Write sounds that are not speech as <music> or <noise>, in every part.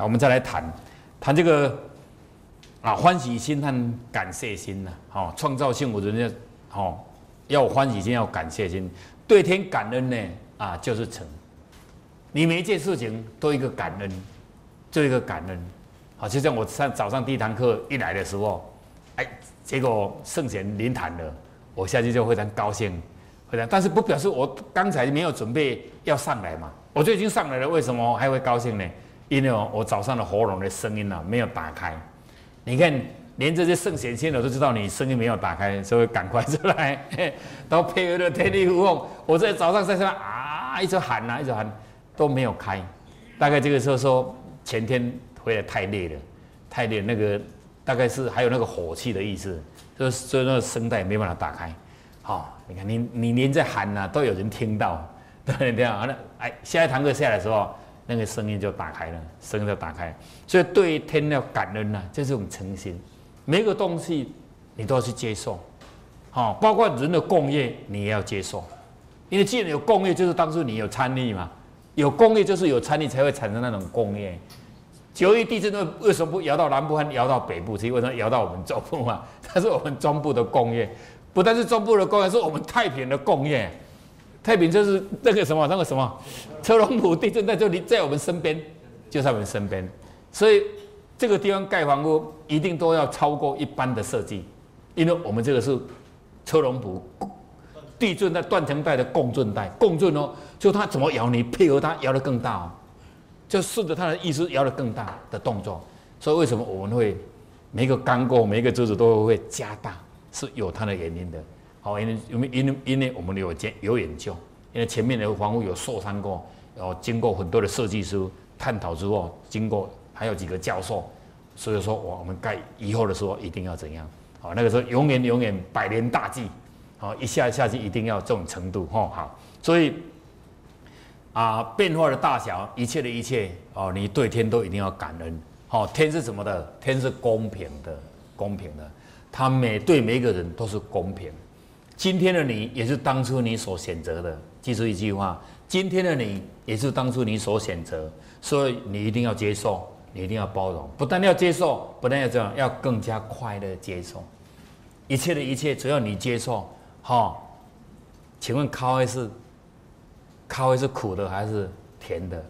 那我们再来谈谈这个啊，欢喜心和感谢心呐。好，创造性，我人家好要欢喜心，要感谢心，对天感恩呢啊，就是成。你每一件事情都一个感恩，就一个感恩。好，就像我上早上第一堂课一来的时候，哎，结果圣贤临坛了，我下去就非常高兴，非常，但是不表示我刚才没有准备要上来嘛，我就已经上来了，为什么还会高兴呢？因为我早上的喉咙的声音呢没有打开。你看，连这些圣贤仙我都知道你声音没有打开，所以赶快出来，都配合着天地无缝。我在早上在上啊，一直喊呐，一直喊。都没有开，大概这个时候说前天回来太累了，太累，那个大概是还有那个火气的意思，就所以那个声带没办法打开。好，你看你你连在喊呐，都有人听到，<laughs> 对这样啊，那哎下一堂课下来的时候，<laughs> 那个声音就打开了，声音就打开。所以对天要感恩呐，这是种诚心。每个东西你都要去接受，好，包括人的共业你也要接受，因为既然有共业，就是当初你有参与嘛。有工业就是有参与才会产生那种工业。九一地震为为什么不摇到南部和摇到北部？其实为什么摇到我们中部嘛？<laughs> 它是我们中部的工业，不但是中部的工业，是我们太平的工业。太平就是那个什么那个什么，车龙埔地震在这里，在我们身边，就在我们身边。所以这个地方盖房屋一定都要超过一般的设计，因为我们这个是车龙埔地震在断层带的共振带，共振哦。就它怎么摇，你配合它摇得更大哦，就顺着它的意思摇得更大的动作。所以为什么我们会每个钢构、每一个柱子都会加大，是有它的原因的。好，因为因为因为因为我们有研有研究，因为前面的房屋有受伤过，然后经过很多的设计师探讨之后，经过还有几个教授，所以说我我们盖以后的时候一定要怎样？好，那个时候永远永远百年大计，好一下下去一定要这种程度，吼好，所以。啊，变化的大小，一切的一切哦，你对天都一定要感恩。好，天是什么的？天是公平的，公平的。他每对每一个人都是公平。今天的你也是当初你所选择的。记住一句话：今天的你也是当初你所选择，所以你一定要接受，你一定要包容。不但要接受，不但要这样，要更加快乐接受一切的一切。只要你接受，哈，请问咖啡是？咖啡是苦的还是甜的？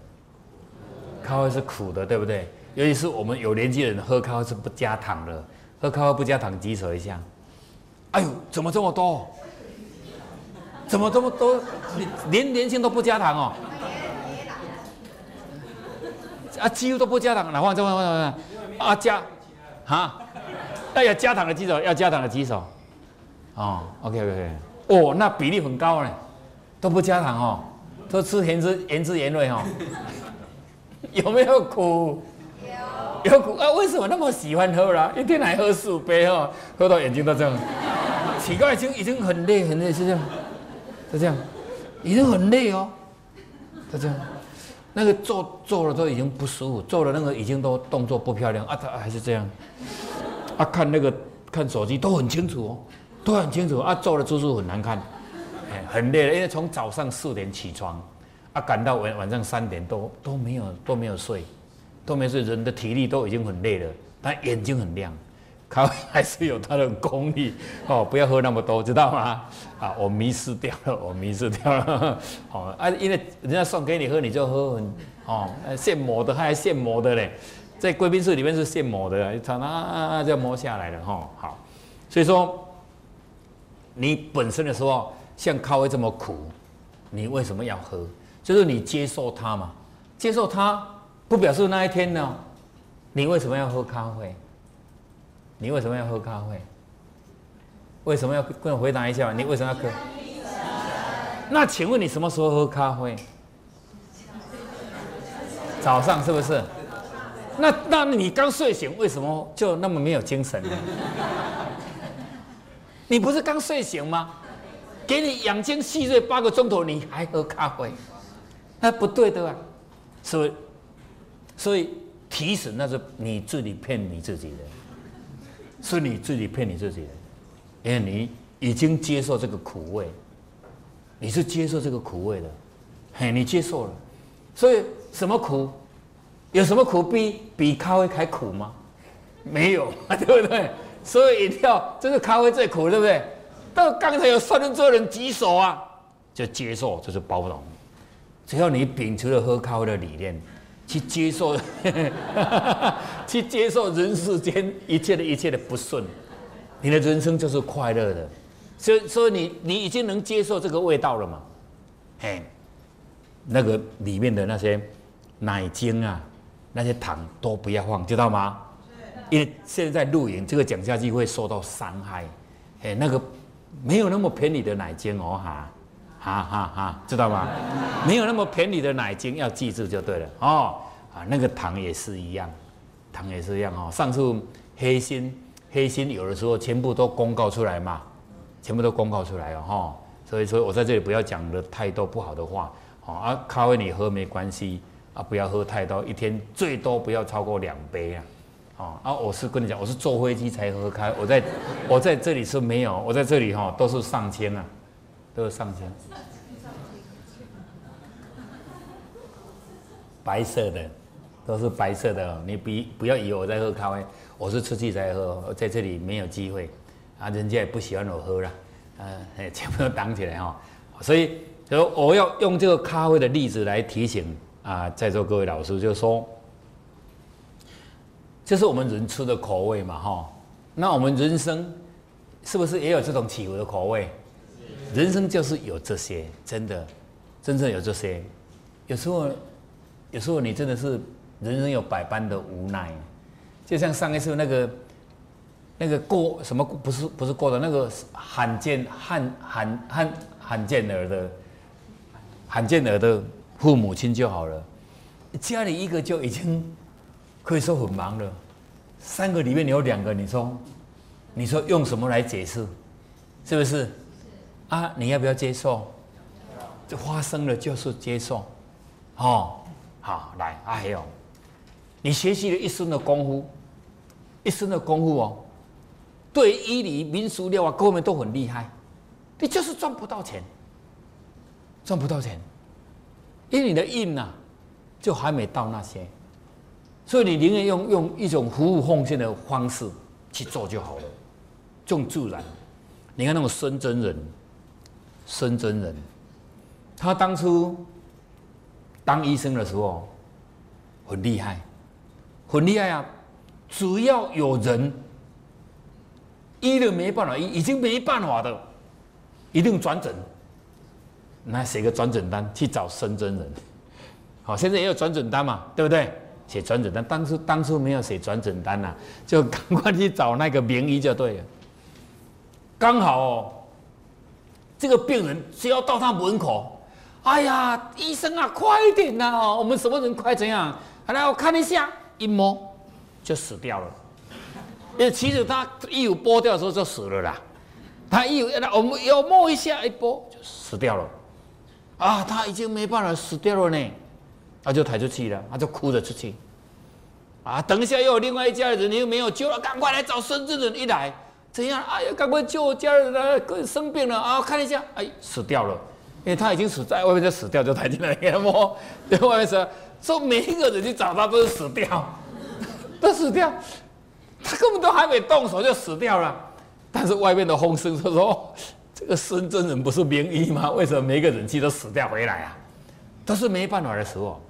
咖啡是苦的，对不对？尤其是我们有年纪的人喝咖啡是不加糖的，喝咖啡不加糖，举手一下。哎呦，怎么这么多？怎么这么多？连年轻都不加糖哦？啊，几乎都不加糖，哪放这么放啊加？哈？哎呀，加糖的举手，要加糖的举手。哦，OK OK，哦，那比例很高呢，都不加糖哦。都吃原汁原汁原味哦，有没有苦？有有苦啊？为什么那么喜欢喝啦？一天来喝四五杯哦，喝到眼睛都这样。奇怪，已经已经很累很累，是这样，就这样，已经很累哦，是这样。那个做做了都已经不舒服，做了那个已经都动作不漂亮啊，他还是这样。啊，看那个看手机都很清楚哦，都很清楚啊，做了就是很难看。哎很累了，因为从早上四点起床，啊，赶到晚晚上三点都都没有都没有睡，都没睡，人的体力都已经很累了，但眼睛很亮，咖啡还是有它的功力哦，不要喝那么多，知道吗？啊，我迷失掉了，<laughs> 我迷失掉了，<laughs> 哦啊，因为人家送给你喝，你就喝哦，现磨的还现磨的嘞，在贵宾室里面是现磨的，一啊啊就磨下来了哈，好，所以说你本身的时候。像咖啡这么苦，你为什么要喝？就是你接受它嘛，接受它不表示那一天呢，你为什么要喝咖啡？你为什么要喝咖啡？为什么要跟我回答一下？你为什么要喝？那请问你什么时候喝咖啡？早上是不是？那那你刚睡醒，为什么就那么没有精神呢？你不是刚睡醒吗？给你养精蓄锐八个钟头，你还喝咖啡？那不对的啊！所以，所以提神那是你自己骗你自己的，是你自己骗你自己的，因为你已经接受这个苦味，你是接受这个苦味的，嘿，你接受了，所以什么苦？有什么苦比比咖啡还苦吗？没有，<laughs> 对不对？所以一定要，这是咖啡最苦，对不对？但刚才有三分之二人举手啊，就接受，这是包容。只要你秉持了喝咖啡的理念，去接受，<laughs> 去接受人世间一切的一切的不顺，你的人生就是快乐的。所以，所以你你已经能接受这个味道了嘛？嘿，那个里面的那些奶精啊，那些糖都不要放，知道吗？因为现在露营，这个讲下去会受到伤害。哎，那个没有那么便宜的奶精哦，哈，哈哈哈，知道吗？没有那么便宜的奶精，要记住就对了哦。啊，那个糖也是一样，糖也是一样哦。上次黑心黑心有的时候全部都公告出来嘛。全部都公告出来了哈，所以说我在这里不要讲的太多不好的话，哦啊，咖啡你喝没关系啊，不要喝太多，一天最多不要超过两杯啊，哦啊，我是跟你讲，我是坐飞机才喝开，我在我在这里是没有，我在这里哈都是上千啊，都是上千，白色的都是白色的哦，你不不要以为我在喝咖啡，我是出去才喝，在这里没有机会。啊，人家也不喜欢我喝了，呃，<laughs> 全部都挡起来哈。所以，就我要用这个咖啡的例子来提醒啊，在座各位老师，就是说，这是我们人吃的口味嘛哈。那我们人生是不是也有这种起伏的口味？人生就是有这些，真的，真正有这些。有时候，有时候你真的是人生有百般的无奈，就像上一次那个。那个过什么不是不是过的那个罕见罕罕罕罕见儿的罕见儿的父母亲就好了，家里一个就已经可以说很忙了，三个里面有两个，你说你说用什么来解释？是不是？啊，你要不要接受？这发生了就是接受，哦，好来阿黑哦，你学习了一生的功夫，一生的功夫哦。对医理民俗料啊，各方面都很厉害，你就是赚不到钱，赚不到钱，因为你的印呐，就还没到那些，所以你宁愿用用一种服务奉献的方式去做就好了，种自然。你看那种孙真人，孙真人，他当初当医生的时候很厉害，很厉害啊，只要有人。医了没办法，医已经没办法的，一定转诊。那写个转诊单去找孙真人。好，现在也有转诊单嘛，对不对？写转诊单，当初当初没有写转诊单呐，就赶快去找那个名医就对了。刚好哦，这个病人只要到他门口，哎呀，医生啊，快点呐！我们什么人快怎样？来，我看一下，一摸就死掉了。因为其实他一有剥掉的时候就死了啦，他衣服我们要摸一下，一剥就死掉了，啊，他已经没办法死掉了呢，他就抬出去了，他就哭着出去，啊，等一下又有另外一家人，你又没有救了，赶快来找深圳人一来，怎样？哎呀，赶快救我家人了，生病了啊，看一下，哎，死掉了，因为他已经死在外面就死掉，就抬进来给他摸，<laughs> 在外面说说每一个人去找他都是死掉，<laughs> 都死掉。他根本都还没动手就死掉了，但是外面的风声就说：“ <laughs> 这个孙真人不是名医吗？为什么每个人去都死掉回来啊？都是没办法的时候。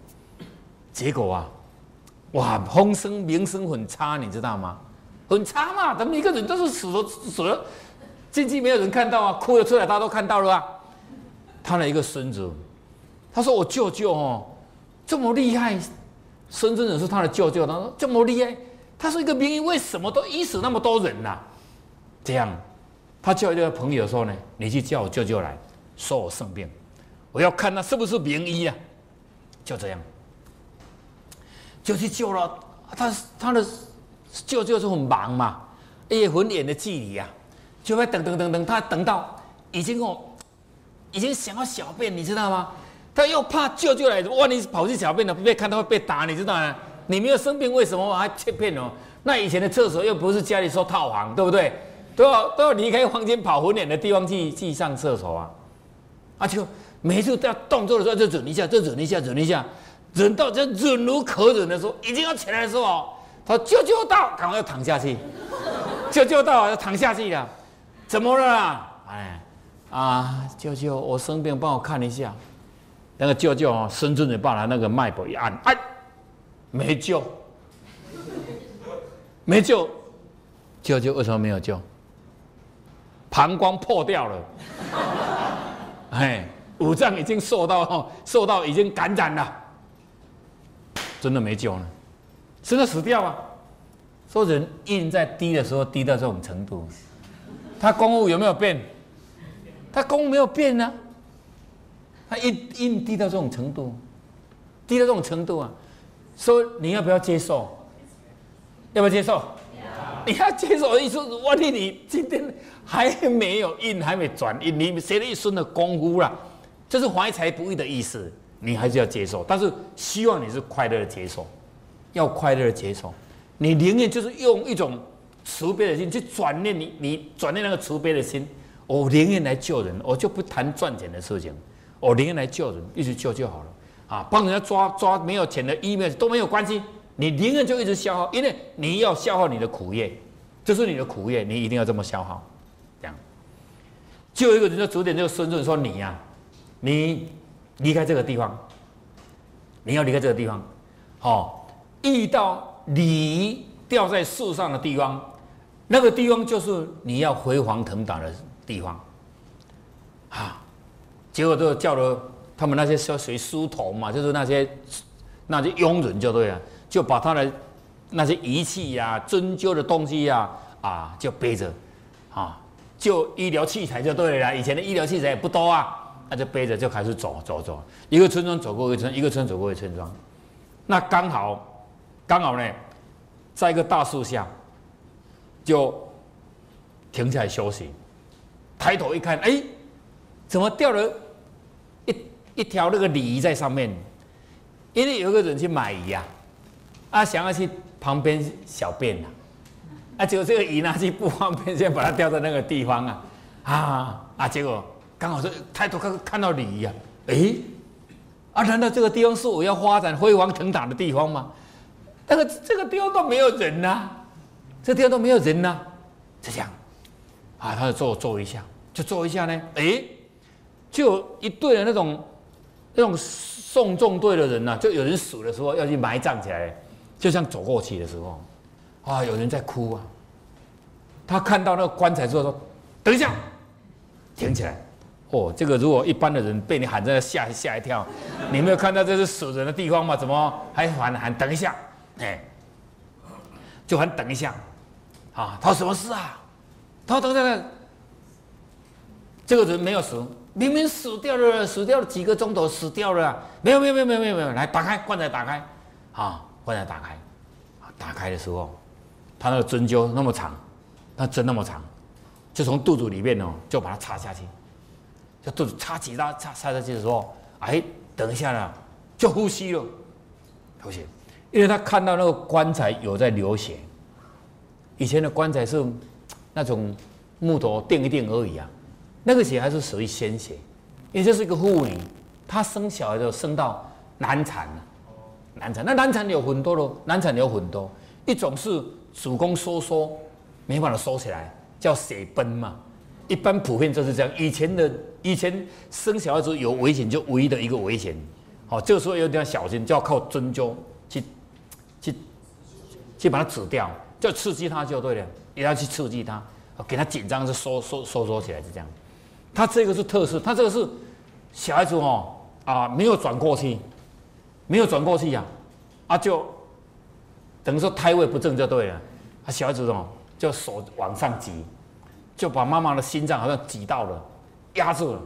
结果啊，哇，风声名声很差，你知道吗？很差嘛，他们一个人都是死了死了，进去没有人看到啊，哭了出来，大家都看到了啊。他的一个孙子，他说：“我舅舅哦，这么厉害，孙真人是他的舅舅，他说这么厉害。”他是一个名医，为什么都医死那么多人呐？这样，他叫一个朋友说呢：“你去叫我舅舅来，说我生病，我要看他是不是名医啊。”就这样，就去救了他。他的舅舅是很忙嘛，也很远的距离啊，就会等等等等，他等到已经哦，已经想要小便，你知道吗？他又怕舅舅来，万一跑去小便了，被看到会被打，你知道吗？你没有生病，为什么还切片哦？那以前的厕所又不是家里说套房，对不对？都要都要离开房间，跑很远的地方去去上厕所啊！啊，就每次都要动作的时候就忍一下，就忍一下，忍一下，忍到这忍无可忍的时候，已经要起来的时候，他：“舅舅到，赶快要躺下去。舅舅到，要躺下去了。怎么了？哎，啊，舅舅，我生病，帮我看一下。那个舅舅哦，孙子把他那个脉搏一按，哎，没救，没救。舅舅为什么没有救？膀胱破掉了。哎，五脏已经受到受到已经感染了。”真的没救了，真的死掉啊！说人印在低的时候低到这种程度，他公务有没有变？他公务没有变呢，他印印低到这种程度，低到这种程度啊！说你要不要接受？要不要接受？你要接受的意思，万一你今天还没有印，还没转印，你学了一身的功夫了，这是怀才不遇的意思。你还是要接受，但是希望你是快乐的接受，要快乐的接受。你宁愿就是用一种慈悲的心去转念你，你转念那个慈悲的心，我宁愿来救人，我就不谈赚钱的事情，我宁愿来救人，一直救就好了。啊，帮人家抓抓没有钱的医院都没有关系，你宁愿就一直消耗，因为你要消耗你的苦业，这是你的苦业，你一定要这么消耗。这样，就一个人就指点这个孙子说：“你呀，你。”离开这个地方，你要离开这个地方，好，遇到你掉在树上的地方，那个地方就是你要飞黄腾达的地方，啊，结果就叫了他们那些叫谁书童嘛，就是那些那些佣人就对了，就把他的那些仪器呀、针灸的东西呀，啊，就背着，啊，就医疗器材就对了，以前的医疗器材也不多啊。那就背着就开始走走走，一个村庄走过一个村，一个村走过一个村庄。那刚好，刚好呢，在一个大树下，就停下来休息。抬头一看，哎，怎么掉了一一条那个鲤鱼在上面？因为有个人去买鱼呀，啊，想要去旁边小便呐，啊，结果这个鱼拿去不方便，先把它吊在那个地方啊，啊啊，结果。刚好是抬头看看到鲤鱼啊，哎，啊，难道这个地方是我要发展辉煌腾达的地方吗？那个这个地方都没有人呐，这地方都没有人呐，就这样，啊，他就坐坐一下，就坐一下呢，哎，就一队的那种那种送葬队的人呐，就有人死的时候要去埋葬起来，就像走过去的时候，啊，有人在哭啊，他看到那个棺材之后说，等一下，停起来。哦，这个如果一般的人被你喊在那吓吓一跳，你没有看到这是死人的地方吗？怎么还喊喊等一下？哎，就喊等一下，啊，他说什么事啊？他说等等，这个人没有死，明明死掉了，死掉了几个钟头，死掉了，没有没有没有没有没有没有，来打开棺材打开，啊，棺材打开，打开的时候，他那个针灸那么长，那针那么长，就从肚子里面哦，就把它插下去。就肚子插几刀插插下去的时候，哎，等一下呢，就呼吸了，呼吸，因为他看到那个棺材有在流血。以前的棺材是那种木头垫一垫而已啊，那个血还是属于鲜血。也就是一个妇女，她生小孩的生到难产了，难产。那难产有很多咯，难产有很多，一种是子宫收缩没办法收起来，叫血崩嘛。一般普遍就是这样。以前的以前生小孩子有危险，就唯一的一个危险，好，这个时候有点小心，就要靠针灸去把它止掉，就刺激它就对了，也要去刺激它，给它紧张就收收收缩起来是这样。它这个是特色，它这个是小孩子哦啊没有转过去，没有转过去呀，啊就等于说胎位不正就对了，啊小孩子哦就手往上挤。就把妈妈的心脏好像挤到了，压住了，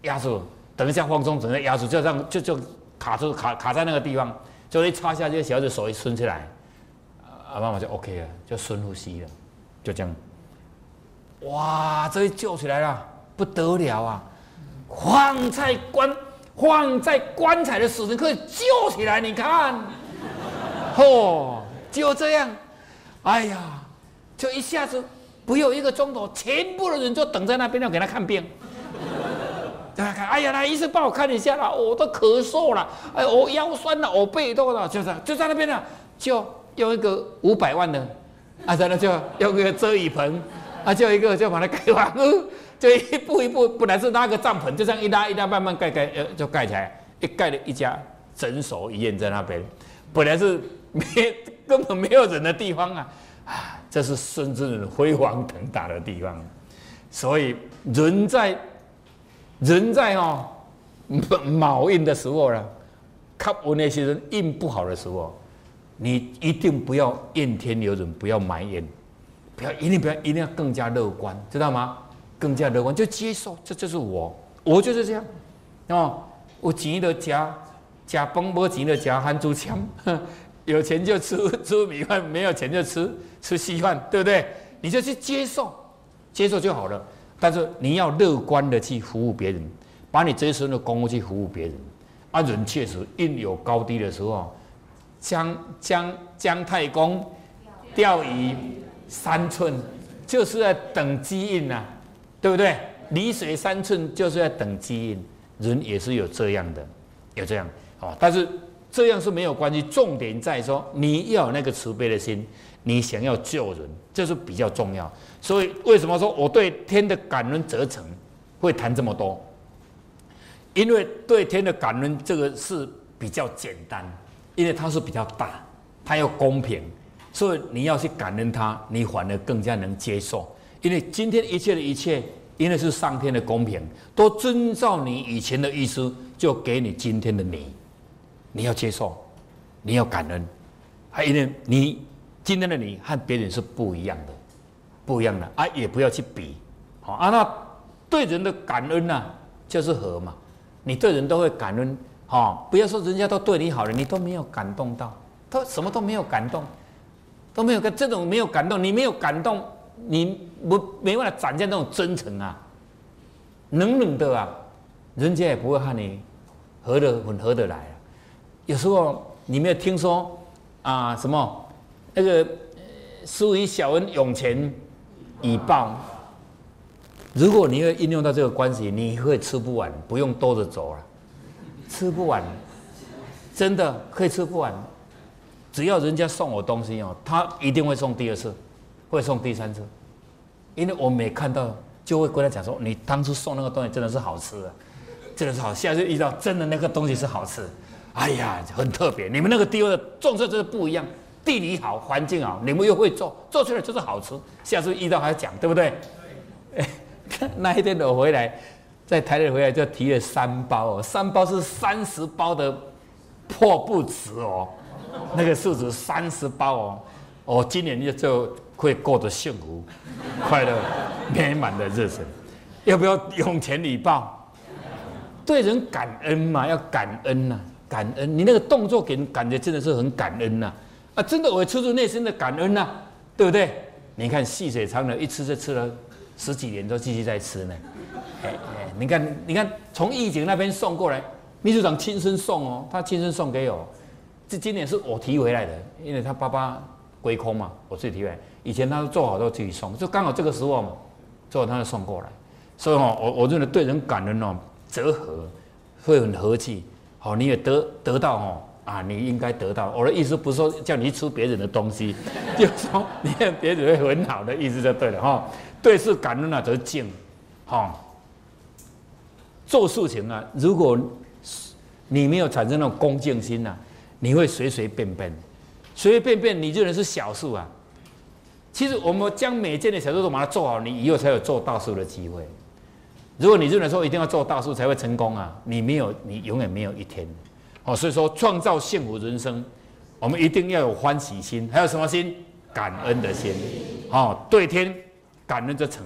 压住了。等一下放松，整个压住，就这样就就卡住卡卡在那个地方，就一插下去，小孩子手一伸起来，阿，妈妈就 OK 了，就深呼吸了，就这样。哇，这一救起来了，不得了啊！放在棺放在棺材的死人可以救起来，你看，<laughs> 嚯，就这样，哎呀，就一下子。不有一个钟头，全部的人就等在那边要给他看病。<laughs> 大家看，哎呀，来医生帮我看一下啦，我都咳嗽了，哎，我腰酸了，我背痛了，就是就在那边呢，就用一个五百万的，啊，在那就用个遮雨棚，啊，就一个就把它盖完，<laughs> 就一步一步，本来是拉个帐篷，就这样一拉一拉，慢慢盖盖，呃，就盖起来，一盖了一家诊所医院在那边，本来是没根本没有人的地方啊，啊，这是深圳人辉煌腾达的地方，所以人在。人在哦，<laughs> 卯运的时候呢，靠我那些人运不好的时候，你一定不要怨天尤人，不要埋怨，不要一定不要一定要更加乐观，知道吗？更加乐观就接受，这就是我，我就是这样哦。我钱的夹夹崩波，钱的夹含猪枪，<laughs> 有钱就吃 <laughs> 吃米饭，没有钱就吃吃稀饭，对不对？你就去接受，接受就好了。但是你要乐观的去服务别人，把你这一生的功夫去服务别人。啊，人确实运有高低的时候，姜姜姜太公钓鱼三寸，就是在等基因呐，对不对？离水三寸就是在等基因，人也是有这样的，有这样哦。但是这样是没有关系，重点在说你要有那个慈悲的心，你想要救人，这是比较重要。所以为什么说我对天的感恩责成会谈这么多？因为对天的感恩这个是比较简单，因为它是比较大，它要公平，所以你要去感恩它，你反而更加能接受。因为今天一切的一切，因为是上天的公平，都遵照你以前的意思，就给你今天的你，你要接受，你要感恩，还因为你今天的你和别人是不一样的。不一样的啊，也不要去比，好啊。那对人的感恩呢，就是和嘛。你对人都会感恩，哦，不要说人家都对你好了，你都没有感动到，都什么都没有感动，都没有跟这种没有感动，你没有感动，你不没办法展现那种真诚啊，冷冷的啊，人家也不会和你合的很合得来啊。有时候你没有听说啊，什么那个施于小恩涌泉。以报，如果你会应用到这个关系，你会吃不完，不用兜着走了，吃不完，真的可以吃不完。只要人家送我东西哦，他一定会送第二次，会送第三次，因为我每看到就会跟他讲说，你当初送那个东西真的是好吃的，真的是好。下次遇到真的那个东西是好吃，哎呀，很特别。你们那个地方的种色真的不一样。地理好，环境好，你们又会做，做出来就是好吃。下次遇到还要讲，对不对？哎，<laughs> 那一天我回来，在台北回来就提了三包哦，三包是三十包的破布纸哦，那个数字三十包哦，我今年就就会过得幸福、快乐、美满的日子。要不要用钱礼报？对人感恩嘛，要感恩呐，感恩。你那个动作给人感觉真的是很感恩呐。啊，真的，我出自内心的感恩呐，对不对？你看细水长流，一吃就吃了十几年，都继续在吃呢。哎哎，你看，你看，从义警那边送过来，秘书长亲身送哦，他亲身送给我。这今年是我提回来的，因为他爸爸归空嘛，我自己提回来。以前他做好都自己送，就刚好这个时候嘛，做好他就送过来。所以哦，我我认为对人感恩哦，则和会很和气。好，你也得得到哦。啊，你应该得到。我的意思不是说叫你吃别人的东西，<laughs> 就是说你看别人会很好的意思就对了哈。对事感恩啊，则敬，哈。做事情啊，如果你没有产生那种恭敬心呐，你会随随便便，随随便便你就能是小数啊。其实我们将每件的小事都把它做好，你以后才有做大数的机会。如果你认为说一定要做大数才会成功啊，你没有，你永远没有一天。哦，所以说创造幸福人生，我们一定要有欢喜心，还有什么心？感恩的心。哦，对天感恩则成，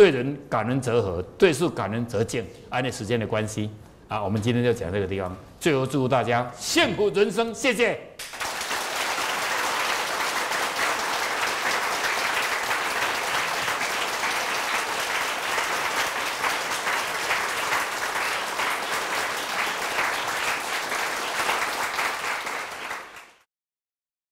对人感恩则和，对事感恩则敬。按照时间的关系，啊，我们今天就讲这个地方。最后祝大家幸福人生，谢谢。